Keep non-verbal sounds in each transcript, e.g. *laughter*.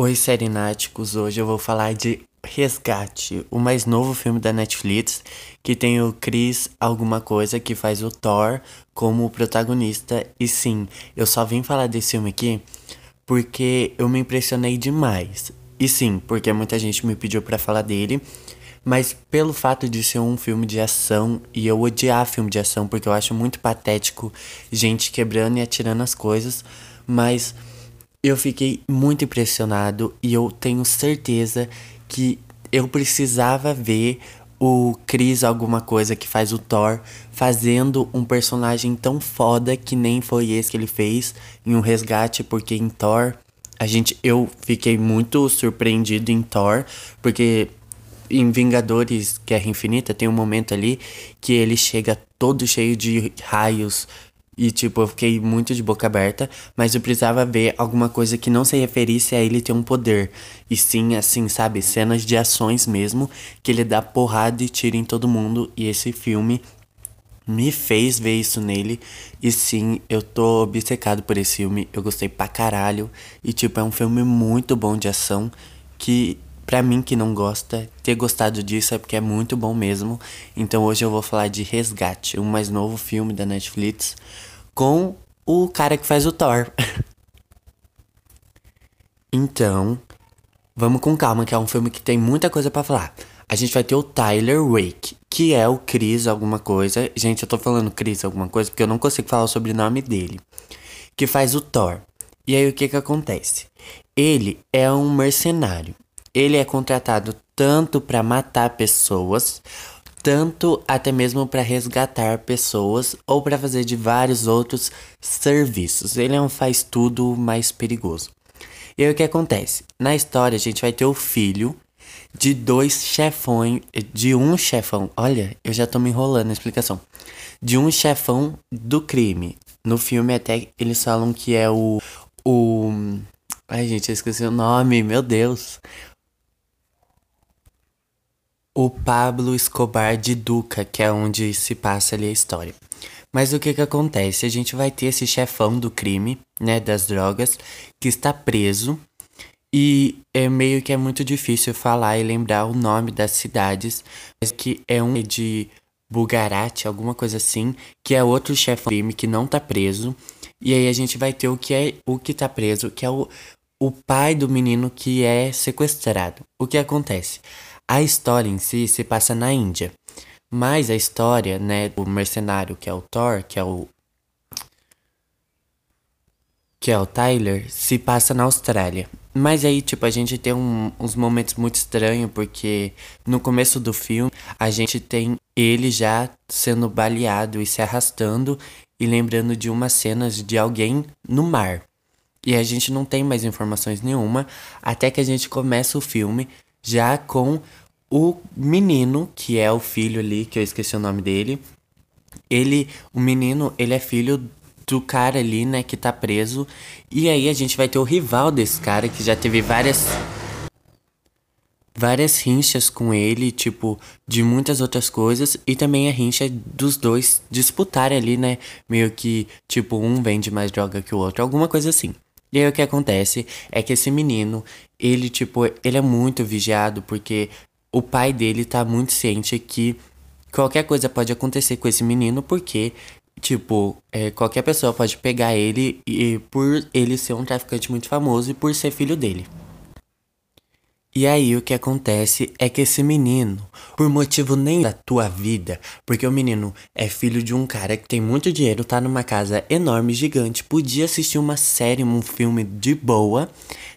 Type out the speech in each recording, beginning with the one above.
Oi, serináticos! Hoje eu vou falar de Resgate, o mais novo filme da Netflix, que tem o Chris alguma coisa que faz o Thor como protagonista. E sim, eu só vim falar desse filme aqui porque eu me impressionei demais. E sim, porque muita gente me pediu para falar dele, mas pelo fato de ser um filme de ação e eu odiar filme de ação porque eu acho muito patético gente quebrando e atirando as coisas, mas eu fiquei muito impressionado e eu tenho certeza que eu precisava ver o Chris alguma coisa que faz o Thor fazendo um personagem tão foda que nem foi esse que ele fez em um resgate, porque em Thor a gente eu fiquei muito surpreendido em Thor, porque em Vingadores Guerra Infinita tem um momento ali que ele chega todo cheio de raios e, tipo, eu fiquei muito de boca aberta, mas eu precisava ver alguma coisa que não se referisse a ele ter um poder. E sim, assim, sabe, cenas de ações mesmo, que ele dá porrada e tira em todo mundo. E esse filme me fez ver isso nele. E sim, eu tô obcecado por esse filme. Eu gostei pra caralho. E, tipo, é um filme muito bom de ação que Pra mim que não gosta, ter gostado disso é porque é muito bom mesmo. Então hoje eu vou falar de Resgate, o mais novo filme da Netflix, com o cara que faz o Thor. *laughs* então, vamos com calma, que é um filme que tem muita coisa para falar. A gente vai ter o Tyler Rake, que é o Chris alguma coisa. Gente, eu tô falando Chris alguma coisa porque eu não consigo falar o sobrenome dele. Que faz o Thor. E aí o que que acontece? Ele é um mercenário. Ele é contratado tanto para matar pessoas, tanto até mesmo para resgatar pessoas ou para fazer de vários outros serviços. Ele é um faz tudo mais perigoso. E aí o que acontece? Na história a gente vai ter o filho de dois chefões, de um chefão. Olha, eu já tô me enrolando na explicação. De um chefão do crime. No filme até eles falam que é o o Ai, gente, eu esqueci o nome, meu Deus o Pablo Escobar de Duca, que é onde se passa ali a história. Mas o que que acontece? A gente vai ter esse chefão do crime, né, das drogas, que está preso e é meio que é muito difícil falar e lembrar o nome das cidades, mas que é um de Bugarati, alguma coisa assim, que é outro chefão do crime que não tá preso. E aí a gente vai ter o que é o que tá preso, que é o, o pai do menino que é sequestrado. O que acontece? A história em si se passa na Índia, mas a história, né, do mercenário que é o Thor, que é o que é o Tyler, se passa na Austrália. Mas aí, tipo, a gente tem um, uns momentos muito estranhos, porque no começo do filme a gente tem ele já sendo baleado e se arrastando e lembrando de umas cenas de alguém no mar. E a gente não tem mais informações nenhuma até que a gente começa o filme já com o menino, que é o filho ali, que eu esqueci o nome dele. Ele, o menino, ele é filho do cara ali, né, que tá preso. E aí a gente vai ter o rival desse cara, que já teve várias várias rinchas com ele, tipo, de muitas outras coisas, e também a rincha dos dois disputarem ali, né? Meio que, tipo, um vende mais droga que o outro, alguma coisa assim. E aí o que acontece é que esse menino, ele tipo, ele é muito vigiado porque o pai dele tá muito ciente que qualquer coisa pode acontecer com esse menino porque tipo, é, qualquer pessoa pode pegar ele e por ele ser um traficante muito famoso e por ser filho dele. E aí o que acontece é que esse menino, por motivo nem da tua vida, porque o menino é filho de um cara que tem muito dinheiro, tá numa casa enorme, gigante, podia assistir uma série, um filme de boa,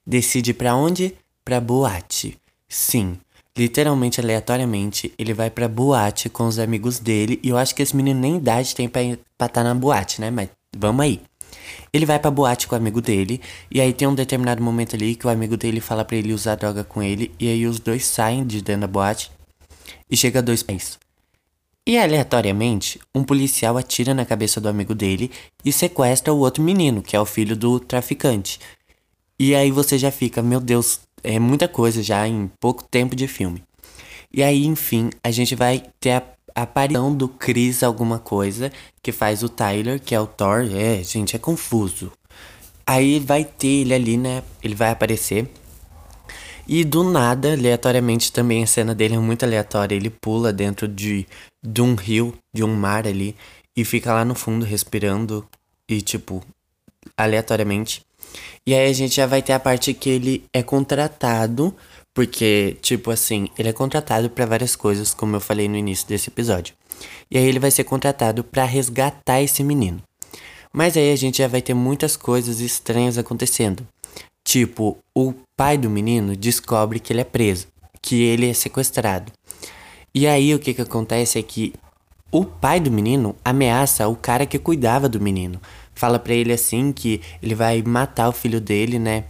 decide para onde? Pra boate. Sim, literalmente aleatoriamente, ele vai pra boate com os amigos dele, e eu acho que esse menino nem idade tem pra estar tá na boate, né? Mas vamos aí. Ele vai pra boate com o amigo dele, e aí tem um determinado momento ali que o amigo dele fala para ele usar droga com ele, e aí os dois saem de dentro da boate e chega dois pés. E aleatoriamente, um policial atira na cabeça do amigo dele e sequestra o outro menino, que é o filho do traficante. E aí você já fica, meu Deus, é muita coisa já em pouco tempo de filme. E aí, enfim, a gente vai ter a aparição do Chris alguma coisa, que faz o Tyler, que é o Thor. É, gente, é confuso. Aí vai ter ele ali, né? Ele vai aparecer. E do nada, aleatoriamente, também a cena dele é muito aleatória. Ele pula dentro de, de um rio, de um mar ali, e fica lá no fundo respirando. E tipo, aleatoriamente. E aí a gente já vai ter a parte que ele é contratado, porque, tipo assim, ele é contratado para várias coisas, como eu falei no início desse episódio. E aí ele vai ser contratado para resgatar esse menino. Mas aí a gente já vai ter muitas coisas estranhas acontecendo. Tipo, o pai do menino descobre que ele é preso, que ele é sequestrado. E aí o que que acontece é que o pai do menino ameaça o cara que cuidava do menino. Fala para ele assim que ele vai matar o filho dele, né?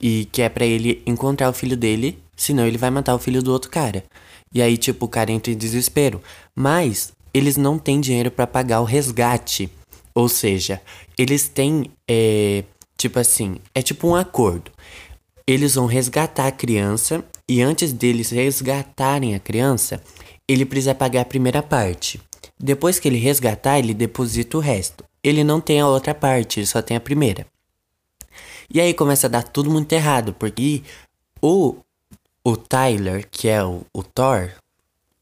E que é para ele encontrar o filho dele, senão ele vai matar o filho do outro cara. E aí, tipo, o cara entra em desespero. Mas eles não têm dinheiro para pagar o resgate. Ou seja, eles têm, é, tipo assim, é tipo um acordo. Eles vão resgatar a criança e antes deles resgatarem a criança, ele precisa pagar a primeira parte. Depois que ele resgatar, ele deposita o resto. Ele não tem a outra parte, ele só tem a primeira. E aí começa a dar tudo muito errado, porque o, o Tyler, que é o, o Thor,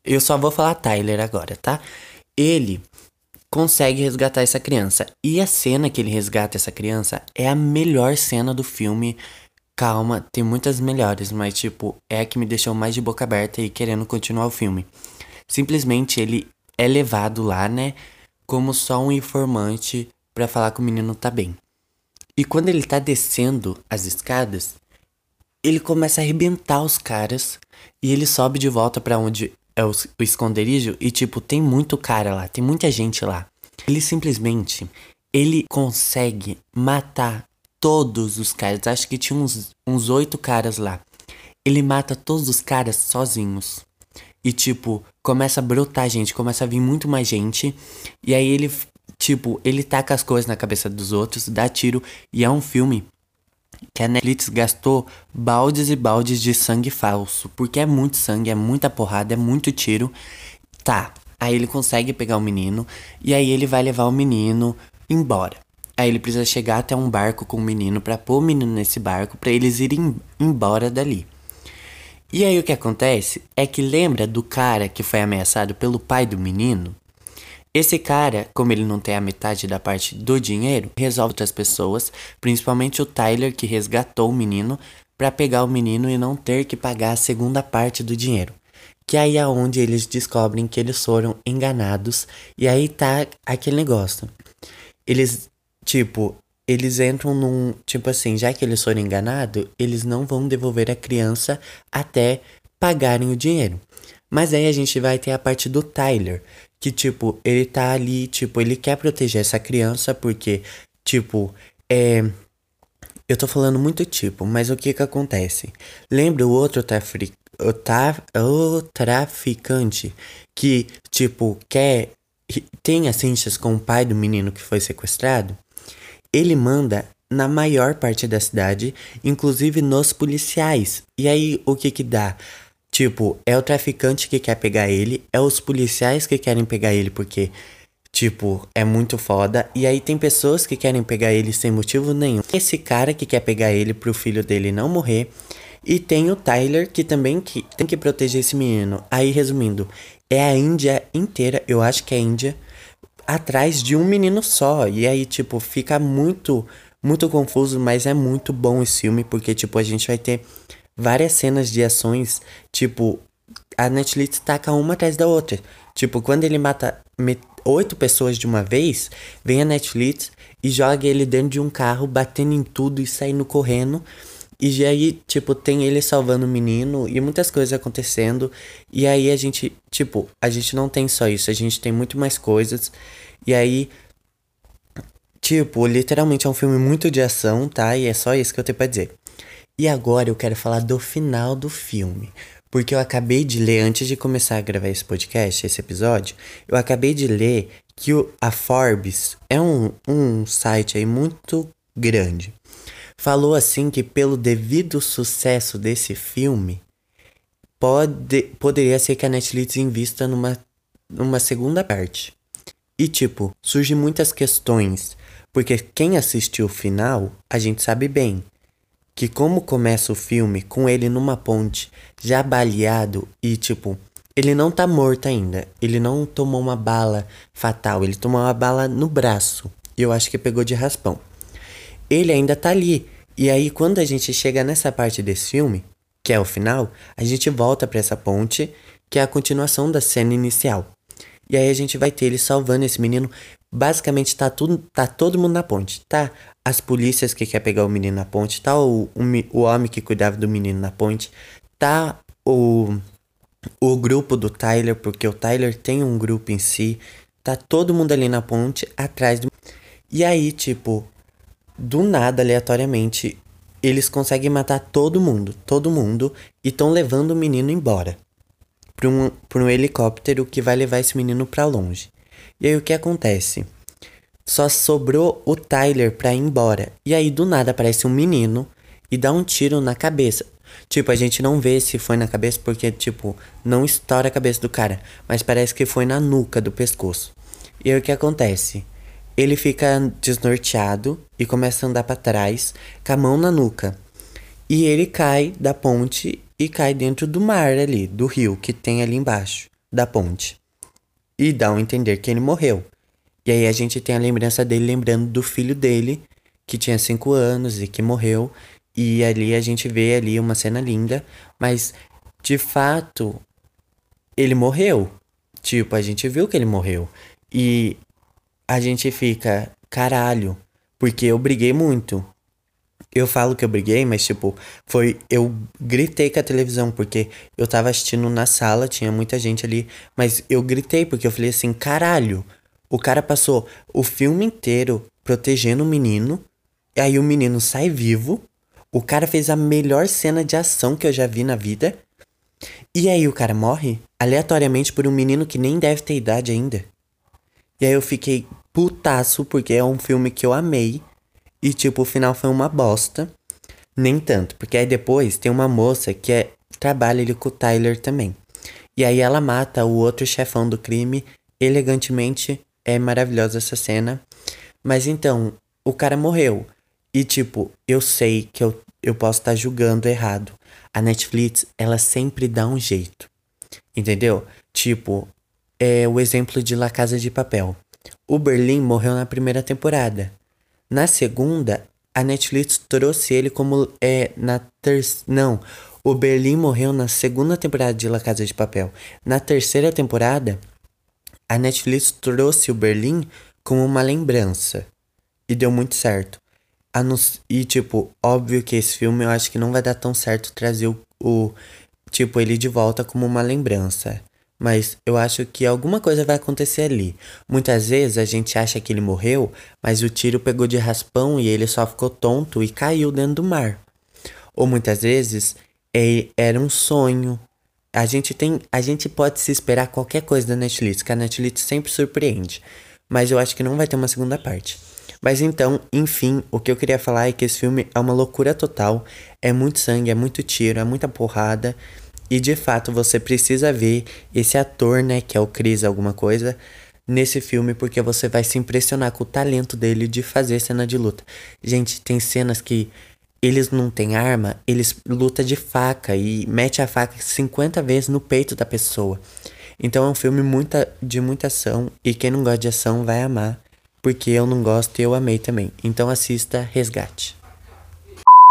eu só vou falar Tyler agora, tá? Ele consegue resgatar essa criança. E a cena que ele resgata essa criança é a melhor cena do filme. Calma, tem muitas melhores, mas tipo, é a que me deixou mais de boca aberta e querendo continuar o filme. Simplesmente ele é levado lá, né, como só um informante para falar que o menino tá bem. E quando ele tá descendo as escadas, ele começa a arrebentar os caras e ele sobe de volta para onde é o, o esconderijo e, tipo, tem muito cara lá, tem muita gente lá. Ele simplesmente, ele consegue matar todos os caras. Acho que tinha uns oito caras lá. Ele mata todos os caras sozinhos. E, tipo, começa a brotar gente, começa a vir muito mais gente. E aí ele, tipo, ele taca as coisas na cabeça dos outros, dá tiro. E é um filme que a Netflix gastou baldes e baldes de sangue falso. Porque é muito sangue, é muita porrada, é muito tiro. Tá. Aí ele consegue pegar o menino. E aí ele vai levar o menino embora. Aí ele precisa chegar até um barco com o menino para pôr o menino nesse barco para eles irem embora dali. E aí o que acontece é que lembra do cara que foi ameaçado pelo pai do menino? Esse cara, como ele não tem a metade da parte do dinheiro, resolve outras pessoas, principalmente o Tyler que resgatou o menino, para pegar o menino e não ter que pagar a segunda parte do dinheiro. Que aí é onde eles descobrem que eles foram enganados e aí tá aquele negócio. Eles, tipo, eles entram num, tipo assim, já que eles foram enganados, eles não vão devolver a criança até pagarem o dinheiro. Mas aí a gente vai ter a parte do Tyler, que, tipo, ele tá ali, tipo, ele quer proteger essa criança porque, tipo, é. Eu tô falando muito tipo, mas o que que acontece? Lembra o outro trafri... o, tra... o traficante que, tipo, quer. Tem as com o pai do menino que foi sequestrado? Ele manda na maior parte da cidade, inclusive nos policiais. E aí o que que dá? Tipo, é o traficante que quer pegar ele, é os policiais que querem pegar ele porque, tipo, é muito foda. E aí tem pessoas que querem pegar ele sem motivo nenhum. Esse cara que quer pegar ele pro filho dele não morrer. E tem o Tyler que também que tem que proteger esse menino. Aí, resumindo, é a Índia inteira, eu acho que é a Índia, atrás de um menino só. E aí, tipo, fica muito, muito confuso, mas é muito bom esse filme, porque, tipo, a gente vai ter várias cenas de ações, tipo, a Netflix taca uma atrás da outra. Tipo, quando ele mata oito pessoas de uma vez, vem a Netflix e joga ele dentro de um carro, batendo em tudo e saindo correndo. E aí, tipo, tem ele salvando o menino e muitas coisas acontecendo. E aí a gente, tipo, a gente não tem só isso, a gente tem muito mais coisas. E aí, tipo, literalmente é um filme muito de ação, tá? E é só isso que eu tenho pra dizer. E agora eu quero falar do final do filme. Porque eu acabei de ler, antes de começar a gravar esse podcast, esse episódio, eu acabei de ler que o, a Forbes é um, um site aí muito grande. Falou assim que pelo devido sucesso desse filme, pode, poderia ser que a Netflix invista numa, numa segunda parte. E tipo, surgem muitas questões, porque quem assistiu o final, a gente sabe bem que como começa o filme com ele numa ponte, já baleado e tipo, ele não tá morto ainda. Ele não tomou uma bala fatal, ele tomou uma bala no braço. E eu acho que pegou de raspão. Ele ainda tá ali. E aí quando a gente chega nessa parte desse filme, que é o final, a gente volta para essa ponte, que é a continuação da cena inicial. E aí a gente vai ter ele salvando esse menino. Basicamente tá tudo, tá todo mundo na ponte, tá? As polícias que quer pegar o menino na ponte, tá o, o, o homem que cuidava do menino na ponte, tá o o grupo do Tyler, porque o Tyler tem um grupo em si, tá todo mundo ali na ponte atrás do E aí, tipo, do nada aleatoriamente, eles conseguem matar todo mundo, todo mundo e estão levando o menino embora para um, pra um helicóptero que vai levar esse menino para longe. E aí o que acontece? Só sobrou o Tyler pra ir embora. E aí do nada aparece um menino e dá um tiro na cabeça. Tipo, a gente não vê se foi na cabeça porque, tipo, não estoura a cabeça do cara. Mas parece que foi na nuca do pescoço. E aí o que acontece? Ele fica desnorteado e começa a andar para trás com a mão na nuca. E ele cai da ponte e cai dentro do mar ali, do rio que tem ali embaixo da ponte. E dá um entender que ele morreu. E aí a gente tem a lembrança dele lembrando do filho dele, que tinha 5 anos e que morreu. E ali a gente vê ali uma cena linda, mas de fato ele morreu. Tipo, a gente viu que ele morreu. E a gente fica, caralho, porque eu briguei muito. Eu falo que eu briguei, mas tipo, foi. Eu gritei com a televisão, porque eu tava assistindo na sala, tinha muita gente ali, mas eu gritei porque eu falei assim: caralho, o cara passou o filme inteiro protegendo o menino, e aí o menino sai vivo, o cara fez a melhor cena de ação que eu já vi na vida, e aí o cara morre aleatoriamente por um menino que nem deve ter idade ainda. E aí eu fiquei putaço, porque é um filme que eu amei. E, tipo, o final foi uma bosta. Nem tanto, porque aí depois tem uma moça que é, trabalha ali com o Tyler também. E aí ela mata o outro chefão do crime elegantemente. É maravilhosa essa cena. Mas então, o cara morreu. E tipo, eu sei que eu, eu posso estar tá julgando errado. A Netflix, ela sempre dá um jeito. Entendeu? Tipo, é o exemplo de La Casa de Papel. O Berlim morreu na primeira temporada. Na segunda, a Netflix trouxe ele como é na terceira. Não, o Berlim morreu na segunda temporada de La Casa de Papel. Na terceira temporada, a Netflix trouxe o Berlim como uma lembrança. E deu muito certo. E, tipo, óbvio que esse filme eu acho que não vai dar tão certo trazer o, o tipo, ele de volta como uma lembrança. Mas eu acho que alguma coisa vai acontecer ali. Muitas vezes a gente acha que ele morreu, mas o tiro pegou de raspão e ele só ficou tonto e caiu dentro do mar. Ou muitas vezes era um sonho. A gente tem, a gente pode se esperar qualquer coisa da Netflix, que a Netflix sempre surpreende. Mas eu acho que não vai ter uma segunda parte. Mas então, enfim, o que eu queria falar é que esse filme é uma loucura total. É muito sangue, é muito tiro, é muita porrada. E de fato você precisa ver esse ator, né, que é o Chris alguma coisa, nesse filme porque você vai se impressionar com o talento dele de fazer cena de luta. Gente, tem cenas que eles não têm arma, eles lutam de faca e mete a faca 50 vezes no peito da pessoa. Então é um filme muita, de muita ação e quem não gosta de ação vai amar, porque eu não gosto e eu amei também. Então assista Resgate.